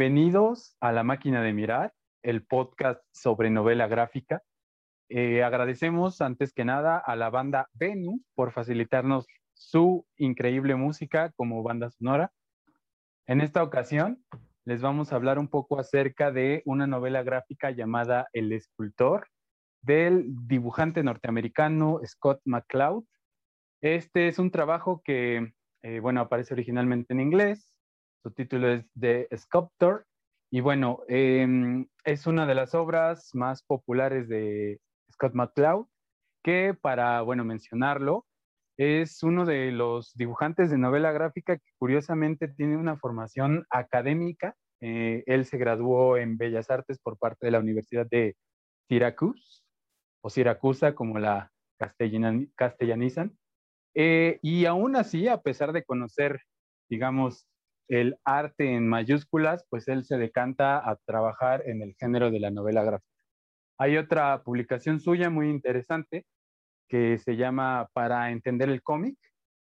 Bienvenidos a La Máquina de Mirar, el podcast sobre novela gráfica. Eh, agradecemos antes que nada a la banda Venu por facilitarnos su increíble música como banda sonora. En esta ocasión les vamos a hablar un poco acerca de una novela gráfica llamada El escultor del dibujante norteamericano Scott McCloud. Este es un trabajo que, eh, bueno, aparece originalmente en inglés. Su título es The Sculptor. Y bueno, em, es una de las obras más populares de Scott McCloud, que para, bueno, mencionarlo, es uno de los dibujantes de novela gráfica que curiosamente tiene una formación académica. Eh, él se graduó en Bellas Artes por parte de la Universidad de Syracuse, o Siracusa, como la castellanizan. Eh, y aún así, a pesar de conocer, digamos, el arte en mayúsculas, pues él se decanta a trabajar en el género de la novela gráfica. Hay otra publicación suya muy interesante que se llama Para entender el cómic.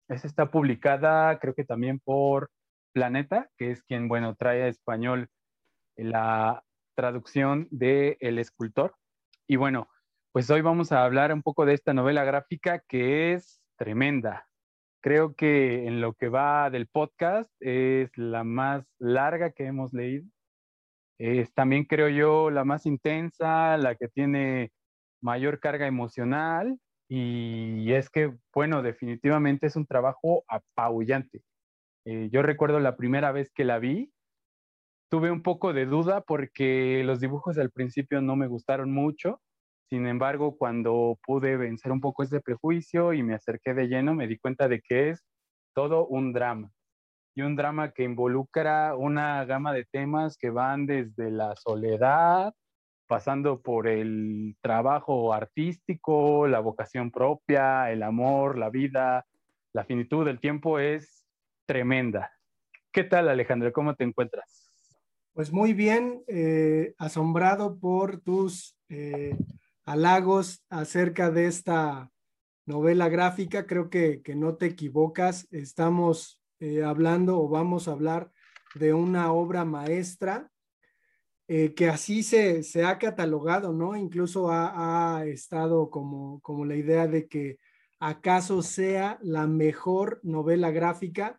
Esa está publicada creo que también por Planeta, que es quien, bueno, trae a español la traducción de El escultor. Y bueno, pues hoy vamos a hablar un poco de esta novela gráfica que es tremenda. Creo que en lo que va del podcast es la más larga que hemos leído. Es también, creo yo, la más intensa, la que tiene mayor carga emocional y es que, bueno, definitivamente es un trabajo apabullante. Eh, yo recuerdo la primera vez que la vi, tuve un poco de duda porque los dibujos al principio no me gustaron mucho. Sin embargo, cuando pude vencer un poco ese prejuicio y me acerqué de lleno, me di cuenta de que es todo un drama. Y un drama que involucra una gama de temas que van desde la soledad, pasando por el trabajo artístico, la vocación propia, el amor, la vida, la finitud del tiempo es tremenda. ¿Qué tal, Alejandro? ¿Cómo te encuentras? Pues muy bien, eh, asombrado por tus eh, halagos acerca de esta novela gráfica. Creo que, no te equivocas. Estamos eh, hablando o vamos a hablar de una obra maestra eh, que así se, se, ha catalogado, ¿no? Incluso ha, estado como, como la idea de que acaso sea la mejor novela gráfica.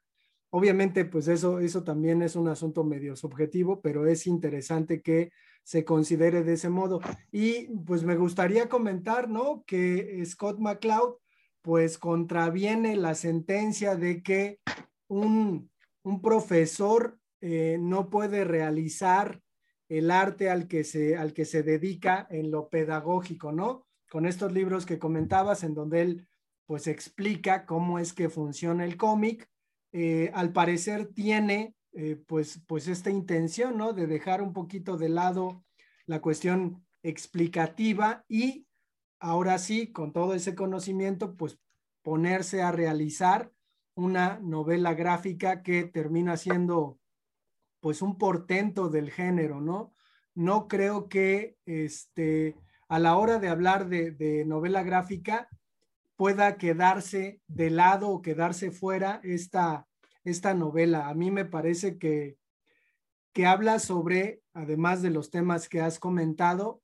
Obviamente, pues eso, eso también es un asunto medio subjetivo, pero es interesante que se considere de ese modo. Y pues me gustaría comentar, ¿no? Que Scott McCloud, pues contraviene la sentencia de que un, un profesor eh, no puede realizar el arte al que, se, al que se dedica en lo pedagógico, ¿no? Con estos libros que comentabas, en donde él pues explica cómo es que funciona el cómic, eh, al parecer tiene eh, pues, pues esta intención, ¿no? De dejar un poquito de lado la cuestión explicativa y ahora sí, con todo ese conocimiento, pues ponerse a realizar una novela gráfica que termina siendo pues un portento del género, ¿no? No creo que este, a la hora de hablar de, novela gráfica pueda quedarse de lado o quedarse fuera esta, esta novela. A mí me parece que, que habla sobre, además de los temas que has comentado,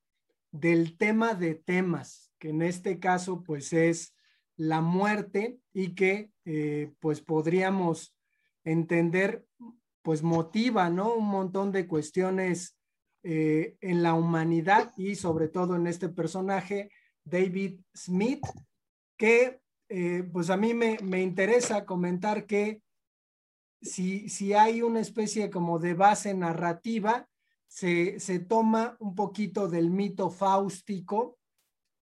del tema de temas, que en este caso pues es la muerte y que eh, pues podríamos entender pues motiva, ¿no? Un montón de cuestiones eh, en la humanidad y sobre todo en este personaje, David Smith, que eh, pues a mí me, interesa comentar que si, si, hay una especie como de base narrativa, se, se toma un poquito del mito fáustico,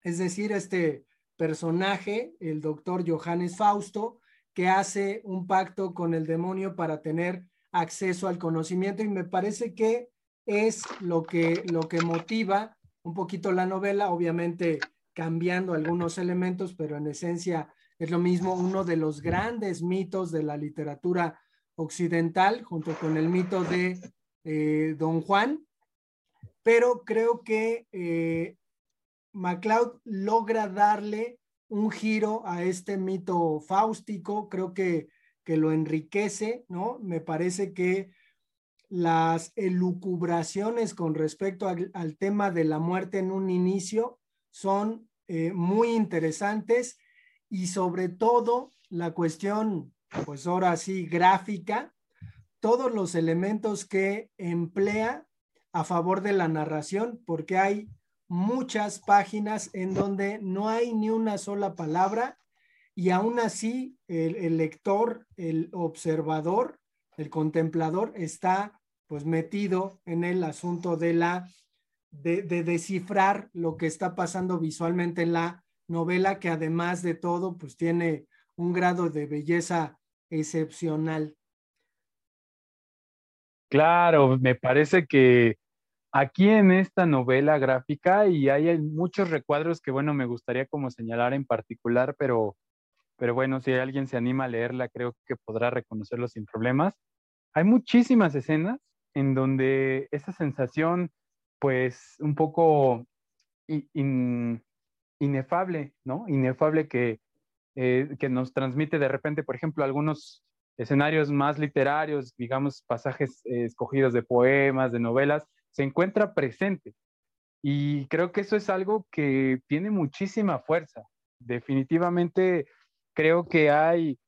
es decir, este personaje, el doctor Johannes Fausto, que hace un pacto con el demonio para tener acceso al conocimiento y me parece que es lo que, lo que motiva un poquito la novela, obviamente cambiando algunos elementos, pero en esencia es lo mismo, uno de los grandes mitos de la literatura occidental, junto con el mito de eh, Don Juan, pero creo que eh, MacLeod logra darle un giro a este mito fáustico, creo que que lo enriquece, ¿no? Me parece que las elucubraciones con respecto al, tema de la muerte en un inicio son eh, muy interesantes y sobre todo la cuestión, pues ahora sí, gráfica, todos los elementos que emplea a favor de la narración, porque hay muchas páginas en donde no hay ni una sola palabra y aún así el, lector, el observador, el contemplador está pues metido en el asunto de la de, descifrar lo que está pasando visualmente en la novela que además de todo pues tiene un grado de belleza excepcional. Claro, me parece que aquí en esta novela gráfica y hay muchos recuadros que bueno, me gustaría como señalar en particular, pero pero bueno, si alguien se anima a leerla, creo que podrá reconocerlo sin problemas. Hay muchísimas escenas en donde esa sensación, pues un poco inefable, ¿no? Inefable que, eh, que nos transmite de repente, por ejemplo, algunos escenarios más literarios, digamos, pasajes eh, escogidos de poemas, de novelas, se encuentra presente. Y creo que eso es algo que tiene muchísima fuerza. Definitivamente creo que hay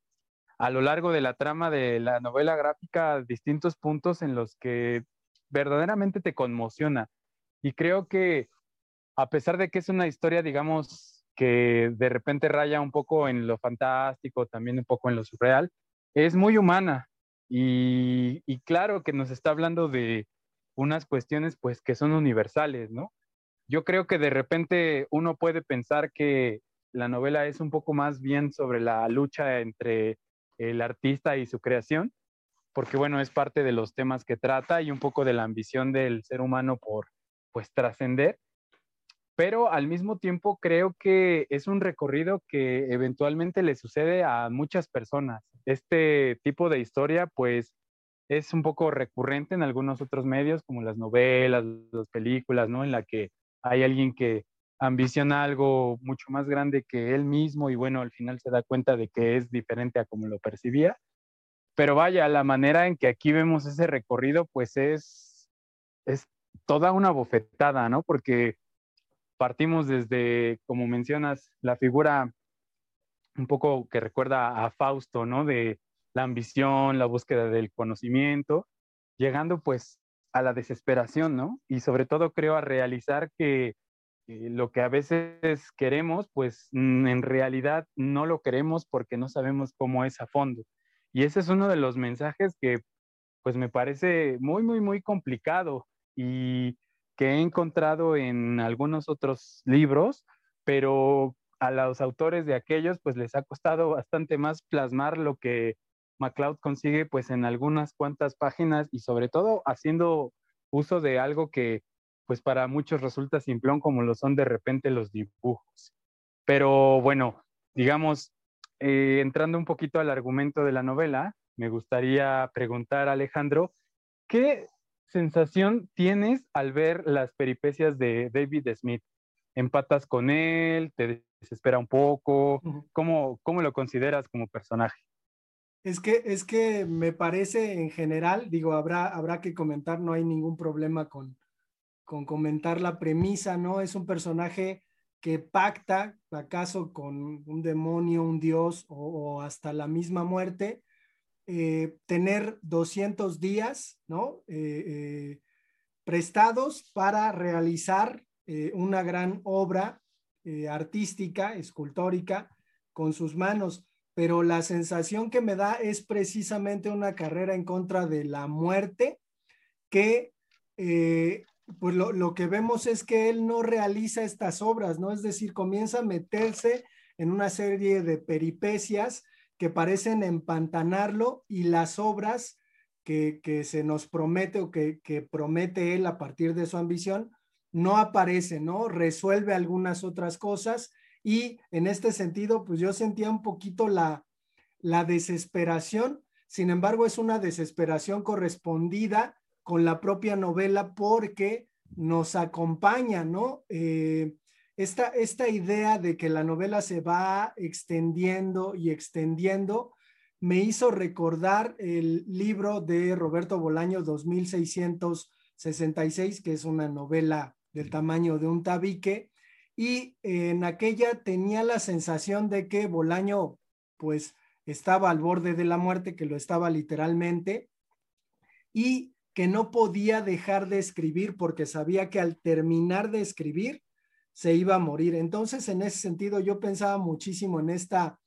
a lo largo de la trama de la novela gráfica distintos puntos en los que verdaderamente te conmociona. Y creo que a pesar de que es una historia, digamos, que de repente raya un poco en lo fantástico, también un poco en lo surreal, es muy humana. Y, claro que nos está hablando de unas cuestiones pues que son universales, ¿no? Yo creo que de repente uno puede pensar que la novela es un poco más bien sobre la lucha entre el artista y su creación, porque bueno, es parte de los temas que trata y un poco de la ambición del ser humano por pues trascender, pero al mismo tiempo creo que es un recorrido que eventualmente le sucede a muchas personas. Este tipo de historia pues es un poco recurrente en algunos otros medios como las novelas, las películas, ¿no? En la que hay alguien que ambiciona algo mucho más grande que él mismo y bueno, al final se da cuenta de que es diferente a como lo percibía. Pero vaya, la manera en que aquí vemos ese recorrido, pues es, es toda una bofetada, ¿no? Porque partimos desde, como mencionas, la figura un poco que recuerda a Fausto, ¿no? De la ambición, la búsqueda del conocimiento, llegando pues a la desesperación, ¿no? Y sobre todo creo a realizar que eh, lo que a veces queremos, pues mm, en realidad no lo queremos porque no sabemos cómo es a fondo. Y ese es uno de los mensajes que pues me parece muy, muy, muy complicado y que he encontrado en algunos otros libros, pero a los autores de aquellos pues les ha costado bastante más plasmar lo que MacLeod consigue pues en algunas cuantas páginas y sobre todo haciendo uso de algo que pues para muchos resulta simplón como lo son de repente los dibujos. Pero bueno, digamos, eh, entrando un poquito al argumento de la novela, me gustaría preguntar a Alejandro, ¿qué sensación tienes al ver las peripecias de David Smith? ¿Empatas con él? ¿Te desespera un poco? ¿Cómo, cómo lo consideras como personaje? Es que, es que me parece en general, digo, habrá, habrá que comentar, no hay ningún problema con, con comentar la premisa, ¿no? Es un personaje que pacta, acaso con un demonio, un dios o, hasta la misma muerte, eh, tener 200 días, ¿no? Eh, eh, prestados para realizar una gran obra artística, escultórica, con sus manos. Pero la sensación que me da es precisamente una carrera en contra de la muerte que pues lo, que vemos es que él no realiza estas obras, ¿no? Es decir, comienza a meterse en una serie de peripecias que parecen empantanarlo y las obras que, se nos promete o que, que, promete él a partir de su ambición no aparecen, ¿no? Resuelve algunas otras cosas y en este sentido, pues yo sentía un poquito la, la desesperación, sin embargo, es una desesperación correspondida con la propia novela porque nos acompaña, ¿no? Eh, esta, esta idea de que la novela se va extendiendo y extendiendo, me hizo recordar el libro de Roberto Bolaño 2666, que es una novela del tamaño de un tabique, y en aquella tenía la sensación de que Bolaño pues estaba al borde de la muerte, que lo estaba literalmente, y que no podía dejar de escribir porque sabía que al terminar de escribir se iba a morir. Entonces, en ese sentido, yo pensaba muchísimo en esta,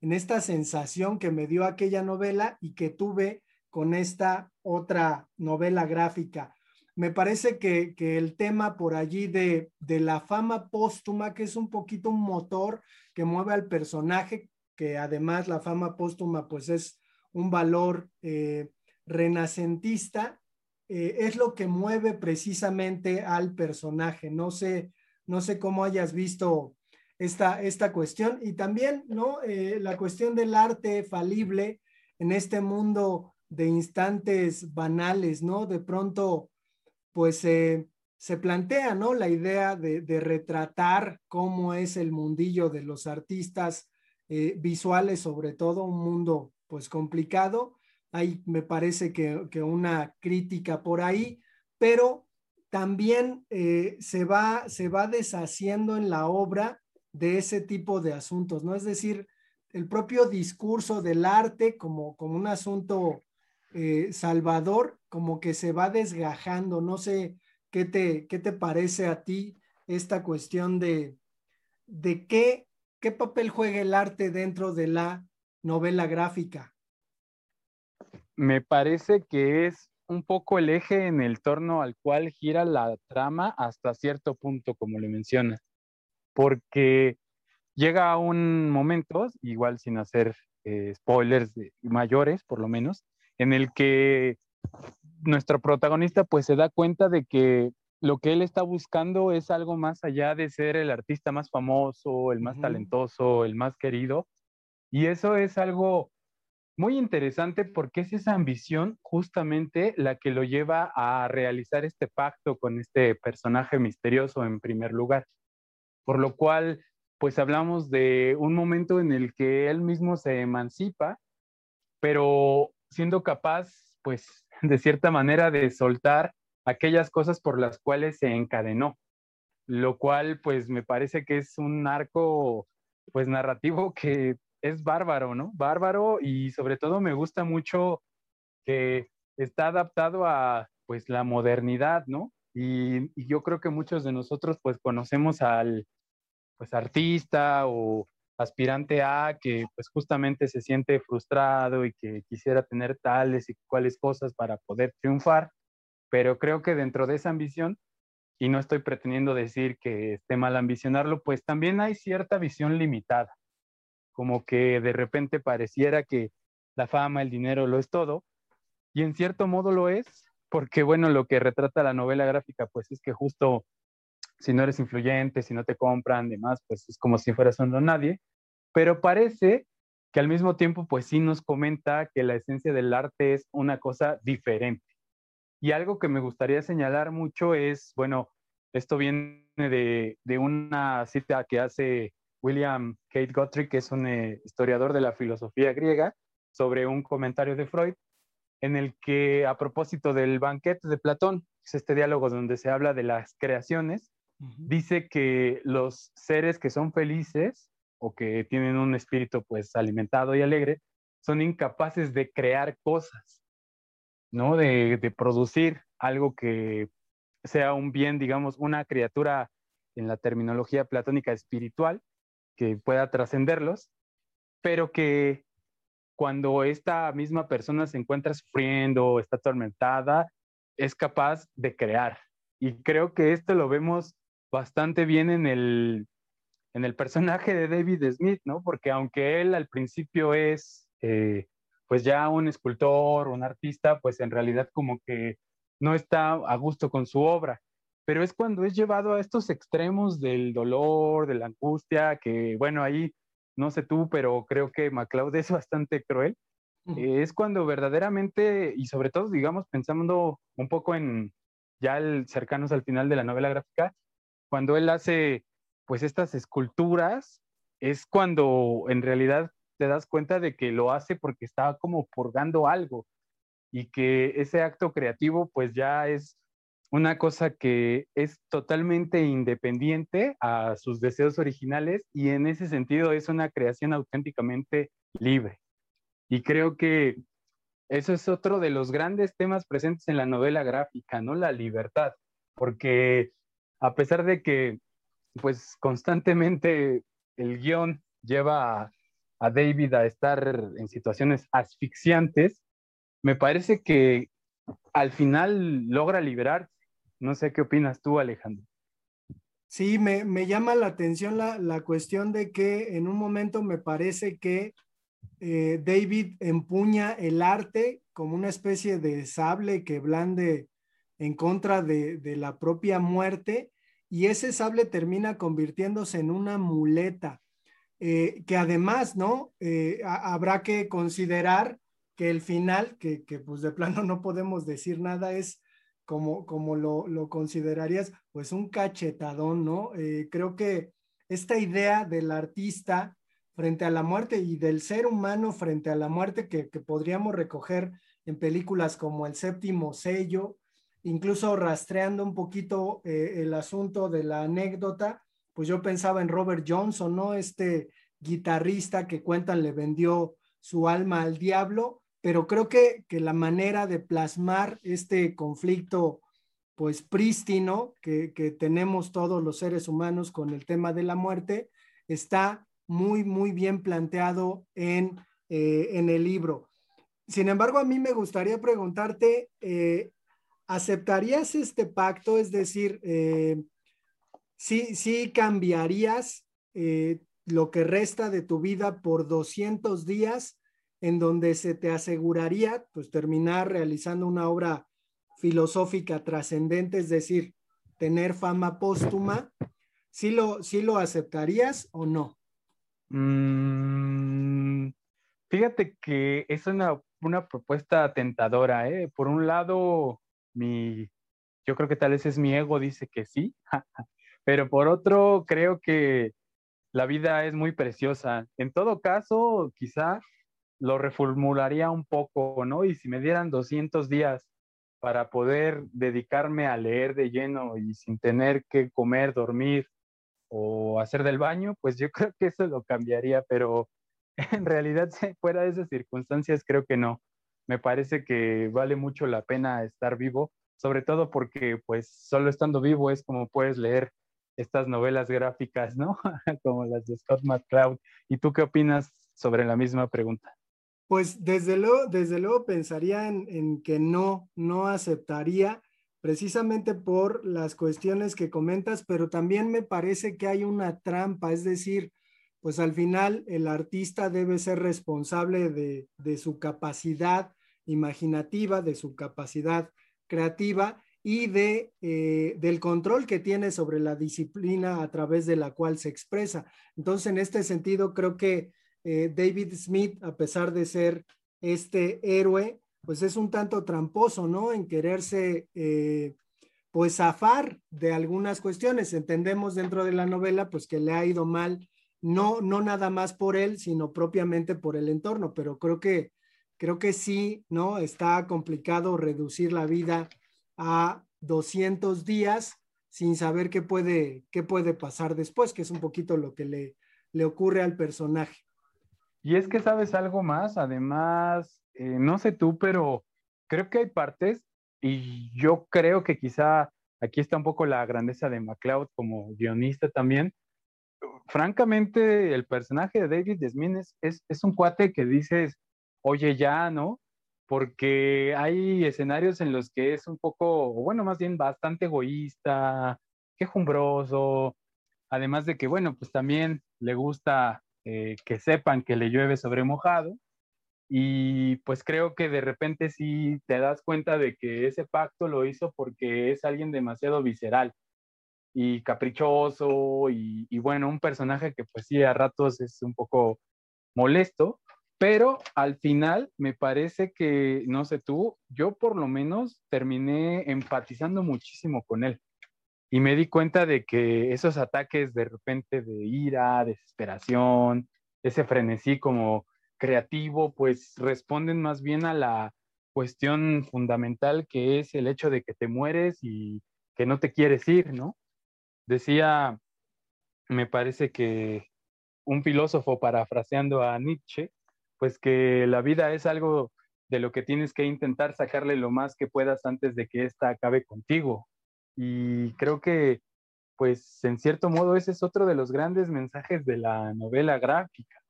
en esta sensación que me dio aquella novela y que tuve con esta otra novela gráfica. Me parece que, el tema por allí de, de la fama póstuma, que es un poquito un motor que mueve al personaje, que además la fama póstuma pues es un valor eh, renacentista, eh, es lo que mueve precisamente al personaje. No sé, no sé cómo hayas visto esta, esta cuestión y también, ¿no? Eh, la cuestión del arte falible en este mundo de instantes banales, ¿no? De pronto, pues se plantea, ¿no? La idea de, retratar cómo es el mundillo de los artistas eh, visuales, sobre todo un mundo pues complicado. Hay, me parece que, una crítica por ahí, pero también eh, se, va, se va deshaciendo en la obra de ese tipo de asuntos, ¿no? Es decir, el propio discurso del arte como, como un asunto eh, salvador, como que se va desgajando. No sé qué te, qué te parece a ti esta cuestión de, de qué ¿qué papel juega el arte dentro de la novela gráfica? Me parece que es un poco el eje en el torno al cual gira la trama hasta cierto punto, como le mencionas, porque llega a un momento, igual sin hacer eh, spoilers mayores, por lo menos, en el que nuestro protagonista pues se da cuenta de que lo que él está buscando es algo más allá de ser el artista más famoso, el más talentoso, el más querido. Y eso es algo muy interesante porque es esa ambición justamente la que lo lleva a realizar este pacto con este personaje misterioso en primer lugar. Por lo cual, pues hablamos de un momento en el que él mismo se emancipa, pero siendo capaz, pues, de cierta manera de soltar aquellas cosas por las cuales se encadenó, lo cual pues me parece que es un arco pues narrativo que es bárbaro, ¿no? Bárbaro y sobre todo me gusta mucho que está adaptado a pues la modernidad, ¿no? Y, yo creo que muchos de nosotros pues conocemos al pues artista o aspirante a que pues justamente se siente frustrado y que quisiera tener tales y cuales cosas para poder triunfar pero creo que dentro de esa ambición, y no estoy pretendiendo decir que esté mal ambicionarlo, pues también hay cierta visión limitada, como que de repente pareciera que la fama, el dinero lo es todo, y en cierto modo lo es, porque bueno, lo que retrata la novela gráfica, pues es que justo si no eres influyente, si no te compran, demás, pues es como si fueras un nadie, pero parece que al mismo tiempo, pues sí nos comenta que la esencia del arte es una cosa diferente. Y algo que me gustaría señalar mucho es, bueno, esto viene de, una cita que hace William Kate Guthrie, que es un eh, historiador de la filosofía griega, sobre un comentario de Freud, en el que a propósito del banquete de Platón, es este diálogo donde se habla de las creaciones, dice que los seres que son felices o que tienen un espíritu pues alimentado y alegre, son incapaces de crear cosas. ¿no? De, producir algo que sea un bien, digamos, una criatura en la terminología platónica espiritual que pueda trascenderlos, pero que cuando esta misma persona se encuentra sufriendo, está atormentada, es capaz de crear. Y creo que esto lo vemos bastante bien en el, en el personaje de David Smith, ¿no? Porque aunque él al principio es eh, pues ya un escultor, un artista, pues en realidad como que no está a gusto con su obra. Pero es cuando es llevado a estos extremos del dolor, de la angustia, que bueno, ahí no sé tú, pero creo que MacLeod es bastante cruel. es cuando verdaderamente, y sobre todo, digamos, pensando un poco en ya el, cercanos al final de la novela gráfica, cuando él hace pues estas esculturas, es cuando en realidad te das cuenta de que lo hace porque está como purgando algo y que ese acto creativo pues ya es una cosa que es totalmente independiente a sus deseos originales y en ese sentido es una creación auténticamente libre. Y creo que eso es otro de los grandes temas presentes en la novela gráfica, ¿no? La libertad, porque a pesar de que pues constantemente el guion lleva a, a David a estar en situaciones asfixiantes, me parece que al final logra liberarse no sé qué opinas tú, Alejandro. Sí, me, llama la atención la, cuestión de que en un momento me parece que eh, David empuña el arte como una especie de sable que blande en contra de, la propia muerte y ese sable termina convirtiéndose en una muleta, eh, que además, ¿no? Eh, habrá que considerar que el final, que, que, pues de plano no podemos decir nada, es como, lo, considerarías, pues un cachetadón, ¿no? Eh, creo que esta idea del artista frente a la muerte y del ser humano frente a la muerte que, podríamos recoger en películas como El séptimo sello, incluso rastreando un poquito eh, el asunto de la anécdota, pues yo pensaba en Robert Johnson, ¿no? Este guitarrista que cuentan le vendió su alma al diablo pero creo que, la manera de plasmar este conflicto pues prístino que, tenemos todos los seres humanos con el tema de la muerte está muy, muy bien planteado en, eh, en el libro. Sin embargo, a mí me gustaría preguntarte, eh, ¿aceptarías este pacto? Es decir, eh, ¿sí, cambiarías lo que resta de tu vida por 200 días en donde se te aseguraría pues terminar realizando una obra filosófica trascendente, es decir, tener fama póstuma, ¿sí lo, lo aceptarías o no? Mm, fíjate que es una, propuesta tentadora, ¿eh? Por un lado, mi, yo creo que tal vez es mi ego, dice que sí, pero por otro, creo que la vida es muy preciosa. En todo caso, quizá lo reformularía un poco, ¿no? Y si me dieran 200 días para poder dedicarme a leer de lleno y sin tener que comer, dormir o hacer del baño, pues yo creo que eso lo cambiaría, pero en realidad fuera de esas circunstancias creo que no. Me parece que vale mucho la pena estar vivo, sobre todo porque pues solo estando vivo es como puedes leer estas novelas gráficas, ¿no? como las de Scott McCloud. ¿Y tú qué opinas sobre la misma pregunta? Pues desde luego, desde luego pensaría en, que no, no aceptaría precisamente por las cuestiones que comentas, pero también me parece que hay una trampa, es decir, pues al final el artista debe ser responsable de, su capacidad imaginativa, de su capacidad creativa y de, eh, del control que tiene sobre la disciplina a través de la cual se expresa. Entonces, en este sentido, creo que eh, David Smith, a pesar de ser este héroe, pues es un tanto tramposo, ¿no? En quererse, eh, pues, zafar de algunas cuestiones. Entendemos dentro de la novela, pues, que le ha ido mal, no, no nada más por él, sino propiamente por el entorno, pero creo que, creo que sí, ¿no? Está complicado reducir la vida a 200 días sin saber qué puede, qué puede pasar después, que es un poquito lo que le, le ocurre al personaje. Y es que sabes algo más, además, eh, no sé tú, pero creo que hay partes y yo creo que quizá aquí está un poco la grandeza de MacLeod como guionista también. Francamente, el personaje de David Desmond es, es, un cuate que dices, oye, ya, ¿no? Porque hay escenarios en los que es un poco, bueno, más bien bastante egoísta, quejumbroso, además de que, bueno, pues también le gusta eh, que sepan que le llueve sobre mojado. Y pues creo que de repente sí te das cuenta de que ese pacto lo hizo porque es alguien demasiado visceral y caprichoso y, y bueno, un personaje que pues sí a ratos es un poco molesto, pero al final me parece que, no sé tú, yo por lo menos terminé empatizando muchísimo con él y me di cuenta de que esos ataques de repente de ira, desesperación, ese frenesí como creativo, pues responden más bien a la cuestión fundamental que es el hecho de que te mueres y que no te quieres ir, ¿no? Decía, me parece que un filósofo parafraseando a Nietzsche, pues que la vida es algo de lo que tienes que intentar sacarle lo más que puedas antes de que ésta acabe contigo. Y creo que, pues, en cierto modo, ese es otro de los grandes mensajes de la novela gráfica,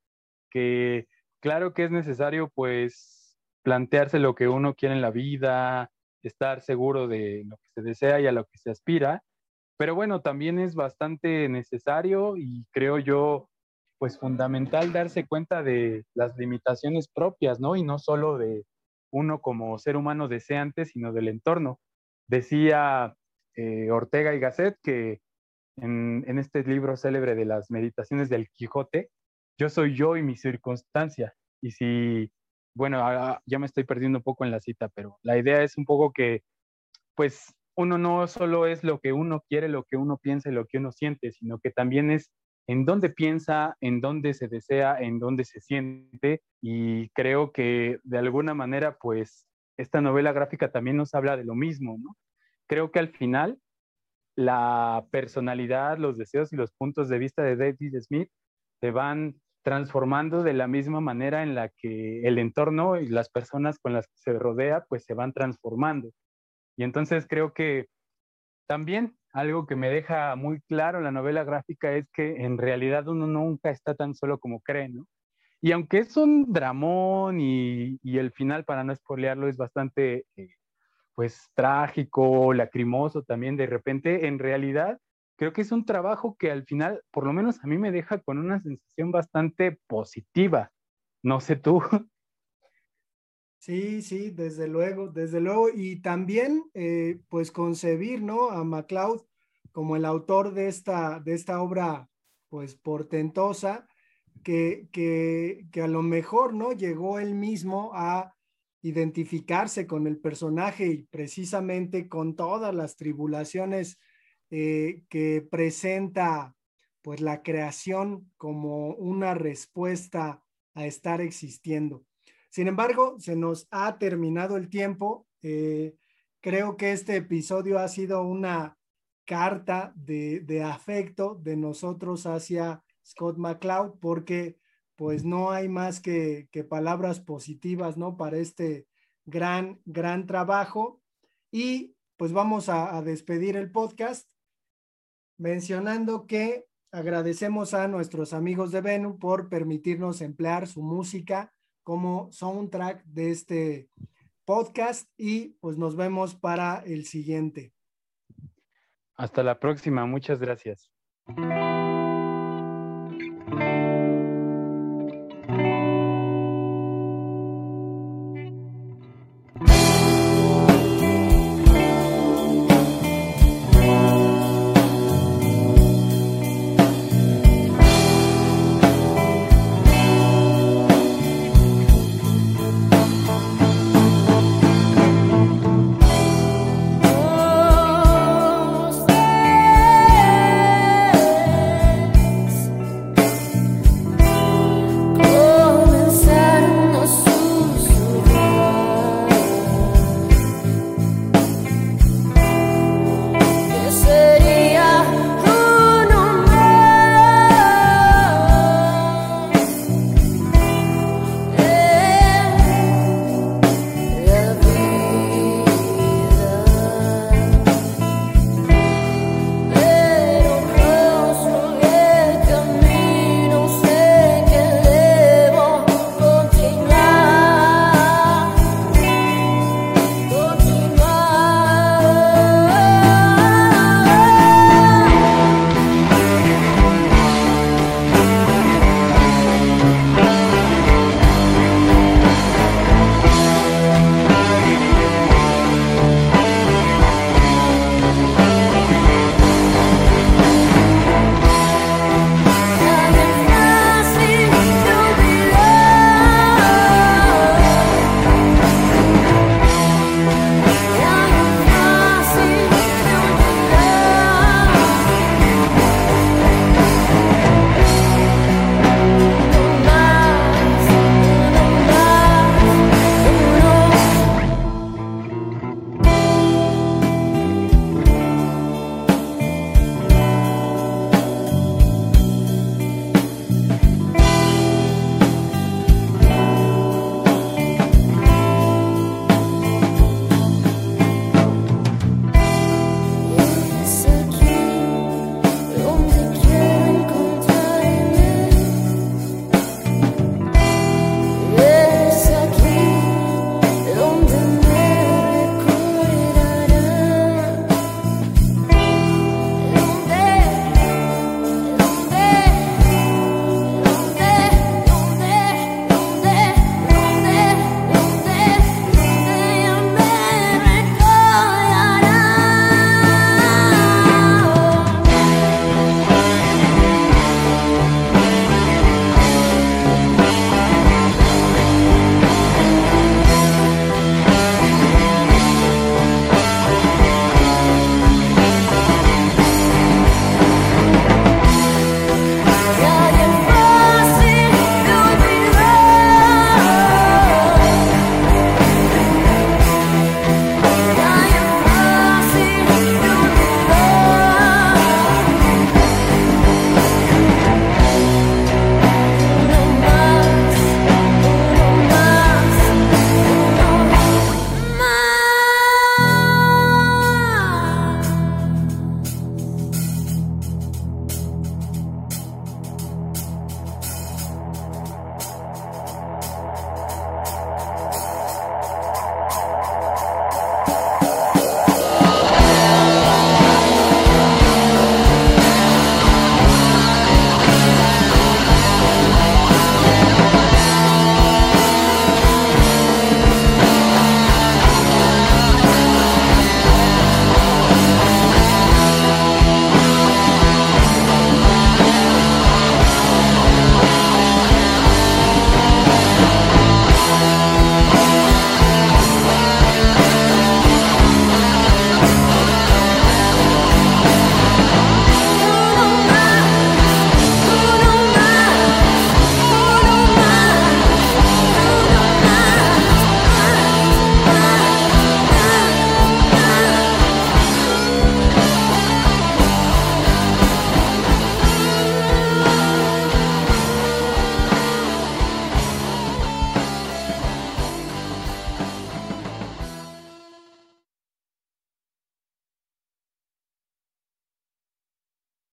que claro que es necesario, pues, plantearse lo que uno quiere en la vida, estar seguro de lo que se desea y a lo que se aspira, pero bueno, también es bastante necesario y creo yo, pues fundamental darse cuenta de las limitaciones propias, ¿no? Y no solo de uno como ser humano deseante, sino del entorno. Decía eh, Ortega y Gasset que en, este libro célebre de las meditaciones del Quijote, yo soy yo y mi circunstancia. Y si, bueno, ya me estoy perdiendo un poco en la cita, pero la idea es un poco que, pues, uno no solo es lo que uno quiere, lo que uno piensa y lo que uno siente, sino que también es en dónde piensa, en dónde se desea, en dónde se siente. Y creo que de alguna manera, pues, esta novela gráfica también nos habla de lo mismo, ¿no? Creo que al final la personalidad, los deseos y los puntos de vista de David Smith se van transformando de la misma manera en la que el entorno y las personas con las que se rodea pues se van transformando. Y entonces creo que también algo que me deja muy claro la novela gráfica es que en realidad uno nunca está tan solo como cree, ¿no? Y aunque es un dramón y, y el final, para no spoilearlo, es bastante, eh, pues, trágico, lacrimoso también de repente, en realidad creo que es un trabajo que al final, por lo menos a mí me deja con una sensación bastante positiva. No sé tú. Sí, sí, desde luego, desde luego. Y también, eh, pues, concebir, ¿no? A MacLeod como el autor de esta, de esta obra, pues, portentosa, que, que, que a lo mejor, ¿no? Llegó él mismo a identificarse con el personaje y precisamente con todas las tribulaciones eh, que presenta pues la creación como una respuesta a estar existiendo. Sin embargo, se nos ha terminado el tiempo. Eh, creo que este episodio ha sido una carta de, afecto de nosotros hacia Scott McCloud porque pues no hay más que, palabras positivas, ¿no? Para este gran, gran trabajo. Y pues vamos a despedir el podcast mencionando que agradecemos a nuestros amigos de Venu por permitirnos emplear su música como soundtrack de este podcast y pues nos vemos para el siguiente. Hasta la próxima, muchas gracias.